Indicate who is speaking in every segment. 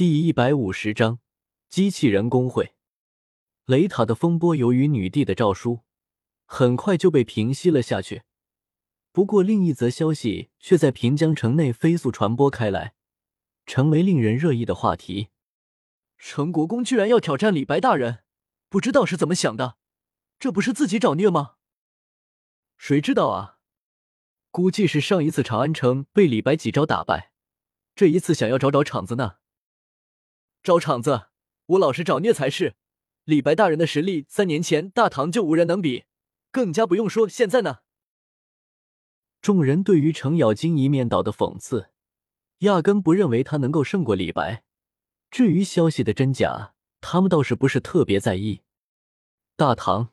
Speaker 1: 第一百五十章机器人工会。雷塔的风波由于女帝的诏书，很快就被平息了下去。不过，另一则消息却在平江城内飞速传播开来，成为令人热议的话题。
Speaker 2: 陈国公居然要挑战李白大人，不知道是怎么想的？这不是自己找虐吗？
Speaker 1: 谁知道啊？估计是上一次长安城被李白几招打败，这一次想要找找场子呢。
Speaker 2: 找场子，我老是找虐才是。李白大人的实力，三年前大唐就无人能比，更加不用说现在呢。
Speaker 1: 众人对于程咬金一面倒的讽刺，压根不认为他能够胜过李白。至于消息的真假，他们倒是不是特别在意。大唐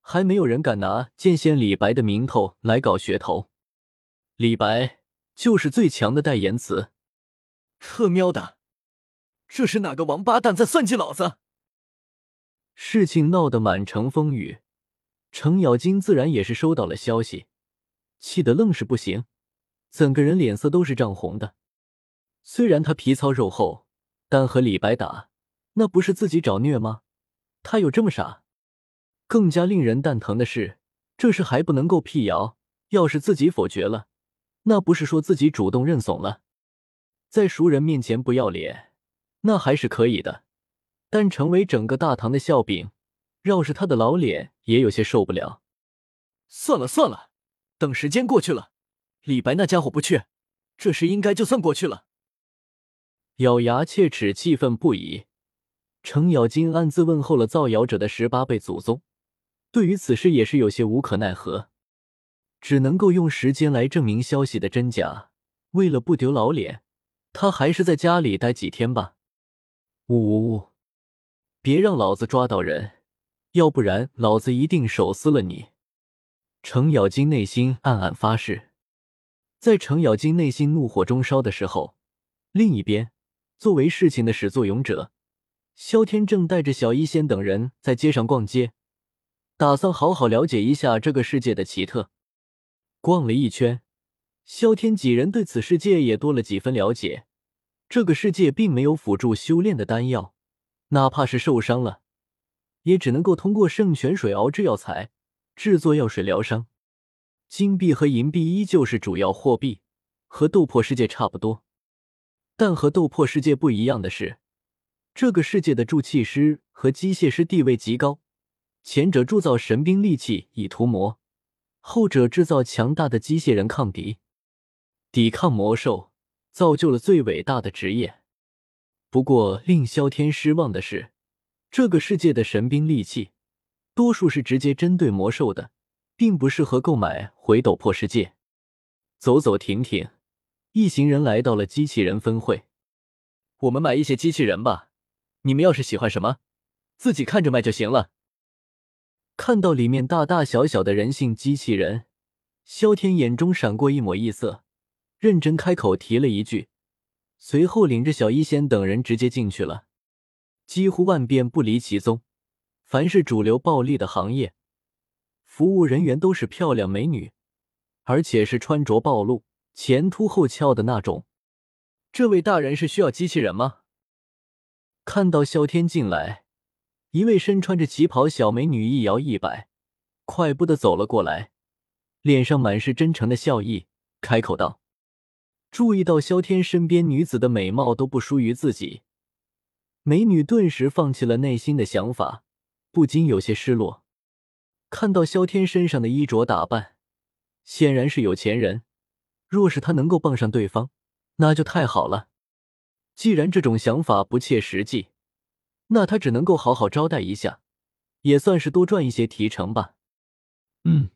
Speaker 1: 还没有人敢拿剑仙李白的名头来搞噱头，李白就是最强的代言词。
Speaker 2: 特喵的！这是哪个王八蛋在算计老子？
Speaker 1: 事情闹得满城风雨，程咬金自然也是收到了消息，气得愣是不行，整个人脸色都是涨红的。虽然他皮糙肉厚，但和李白打，那不是自己找虐吗？他有这么傻？更加令人蛋疼的是，这事还不能够辟谣。要是自己否决了，那不是说自己主动认怂了，在熟人面前不要脸？那还是可以的，但成为整个大唐的笑柄，饶是他的老脸也有些受不了。
Speaker 2: 算了算了，等时间过去了，李白那家伙不去，这事应该就算过去了。
Speaker 1: 咬牙切齿，气愤不已。程咬金暗自问候了造谣者的十八辈祖宗，对于此事也是有些无可奈何，只能够用时间来证明消息的真假。为了不丢老脸，他还是在家里待几天吧。呜呜呜！别让老子抓到人，要不然老子一定手撕了你！程咬金内心暗暗发誓。在程咬金内心怒火中烧的时候，另一边，作为事情的始作俑者，萧天正带着小医仙等人在街上逛街，打算好好了解一下这个世界的奇特。逛了一圈，萧天几人对此世界也多了几分了解。这个世界并没有辅助修炼的丹药，哪怕是受伤了，也只能够通过圣泉水熬制药材，制作药水疗伤。金币和银币依旧是主要货币，和斗破世界差不多。但和斗破世界不一样的是，这个世界的铸器师和机械师地位极高，前者铸造神兵利器以屠魔，后者制造强大的机械人抗敌，抵抗魔兽。造就了最伟大的职业。不过，令萧天失望的是，这个世界的神兵利器，多数是直接针对魔兽的，并不适合购买回斗破世界。走走停停，一行人来到了机器人分会。
Speaker 2: 我们买一些机器人吧，你们要是喜欢什么，自己看着买就行了。
Speaker 1: 看到里面大大小小的人性机器人，萧天眼中闪过一抹异色。认真开口提了一句，随后领着小医仙等人直接进去了。几乎万变不离其宗，凡是主流暴利的行业，服务人员都是漂亮美女，而且是穿着暴露、前凸后翘的那种。
Speaker 2: 这位大人是需要机器人吗？
Speaker 1: 看到萧天进来，一位身穿着旗袍小美女一摇一摆，快步的走了过来，脸上满是真诚的笑意，开口道。注意到萧天身边女子的美貌都不输于自己，美女顿时放弃了内心的想法，不禁有些失落。看到萧天身上的衣着打扮，显然是有钱人。若是他能够傍上对方，那就太好了。既然这种想法不切实际，那他只能够好好招待一下，也算是多赚一些提成吧。
Speaker 2: 嗯，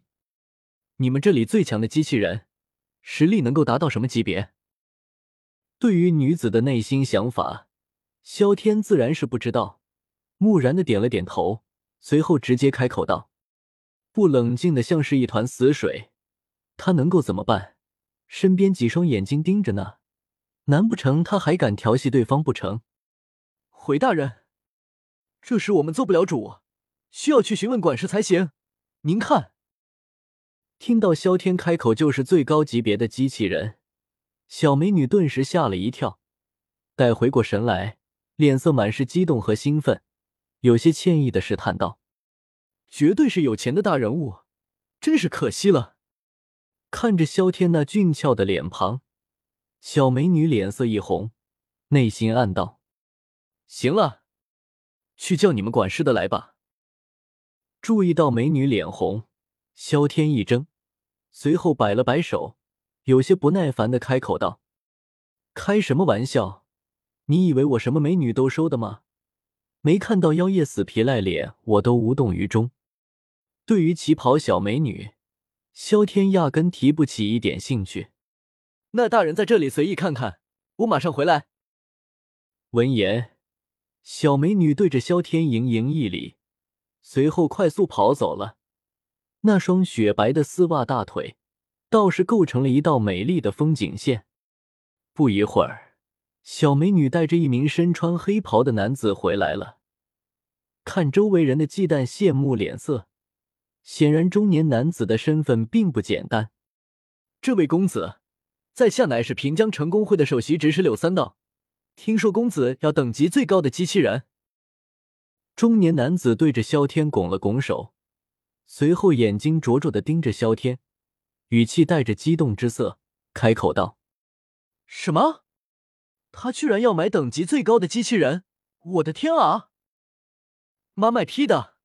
Speaker 2: 你们这里最强的机器人。实力能够达到什么级别？
Speaker 1: 对于女子的内心想法，萧天自然是不知道，木然的点了点头，随后直接开口道：“不冷静的像是一团死水，他能够怎么办？身边几双眼睛盯着呢，难不成他还敢调戏对方不成？”
Speaker 2: 回大人，这事我们做不了主，需要去询问管事才行。您看。
Speaker 1: 听到萧天开口就是最高级别的机器人，小美女顿时吓了一跳，待回过神来，脸色满是激动和兴奋，有些歉意的试探道：“
Speaker 2: 绝对是有钱的大人物，真是可惜了。”
Speaker 1: 看着萧天那俊俏的脸庞，小美女脸色一红，内心暗道：“
Speaker 2: 行了，去叫你们管事的来吧。”
Speaker 1: 注意到美女脸红，萧天一怔，随后摆了摆手，有些不耐烦的开口道：“开什么玩笑？你以为我什么美女都收的吗？没看到妖夜死皮赖脸，我都无动于衷。对于旗袍小美女。”萧天压根提不起一点兴趣。
Speaker 2: 那大人在这里随意看看，我马上回来。
Speaker 1: 闻言，小美女对着萧天盈盈一礼，随后快速跑走了。那双雪白的丝袜大腿，倒是构成了一道美丽的风景线。不一会儿，小美女带着一名身穿黑袍的男子回来了。看周围人的忌惮、羡慕脸色。显然，中年男子的身份并不简单。
Speaker 2: 这位公子，在下乃是平江城公会的首席执事柳三道。听说公子要等级最高的机器人。
Speaker 1: 中年男子对着萧天拱了拱手，随后眼睛灼灼的盯着萧天，语气带着激动之色，开口道：“
Speaker 2: 什么？他居然要买等级最高的机器人？我的天啊！妈卖批的！”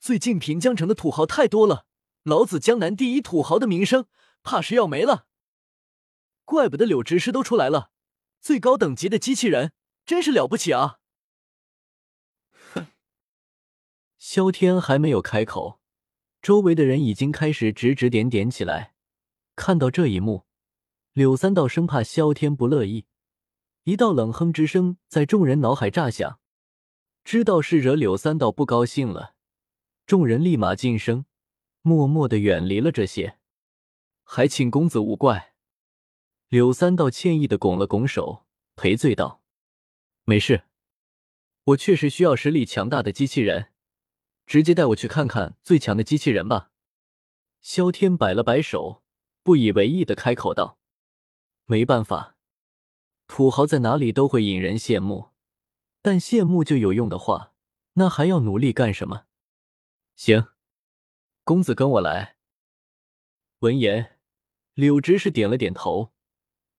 Speaker 2: 最近平江城的土豪太多了，老子江南第一土豪的名声怕是要没了。怪不得柳执事都出来了，最高等级的机器人真是了不起啊！
Speaker 1: 哼，萧天还没有开口，周围的人已经开始指指点点起来。看到这一幕，柳三道生怕萧天不乐意，一道冷哼之声在众人脑海炸响，知道是惹柳三道不高兴了。众人立马噤声，默默的远离了这些。
Speaker 2: 还请公子勿怪。
Speaker 1: 柳三道歉意的拱了拱手，赔罪道：“
Speaker 2: 没事，我确实需要实力强大的机器人，直接带我去看看最强的机器人吧。”
Speaker 1: 萧天摆了摆手，不以为意的开口道：“没办法，土豪在哪里都会引人羡慕，但羡慕就有用的话，那还要努力干什么？”
Speaker 2: 行，公子跟我来。
Speaker 1: 闻言，柳直是点了点头，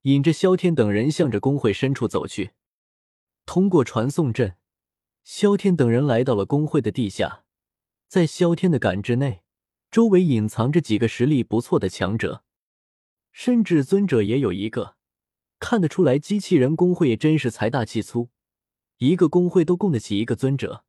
Speaker 1: 引着萧天等人向着工会深处走去。通过传送阵，萧天等人来到了工会的地下。在萧天的感知内，周围隐藏着几个实力不错的强者，甚至尊者也有一个。看得出来，机器人工会真是财大气粗，一个工会都供得起一个尊者。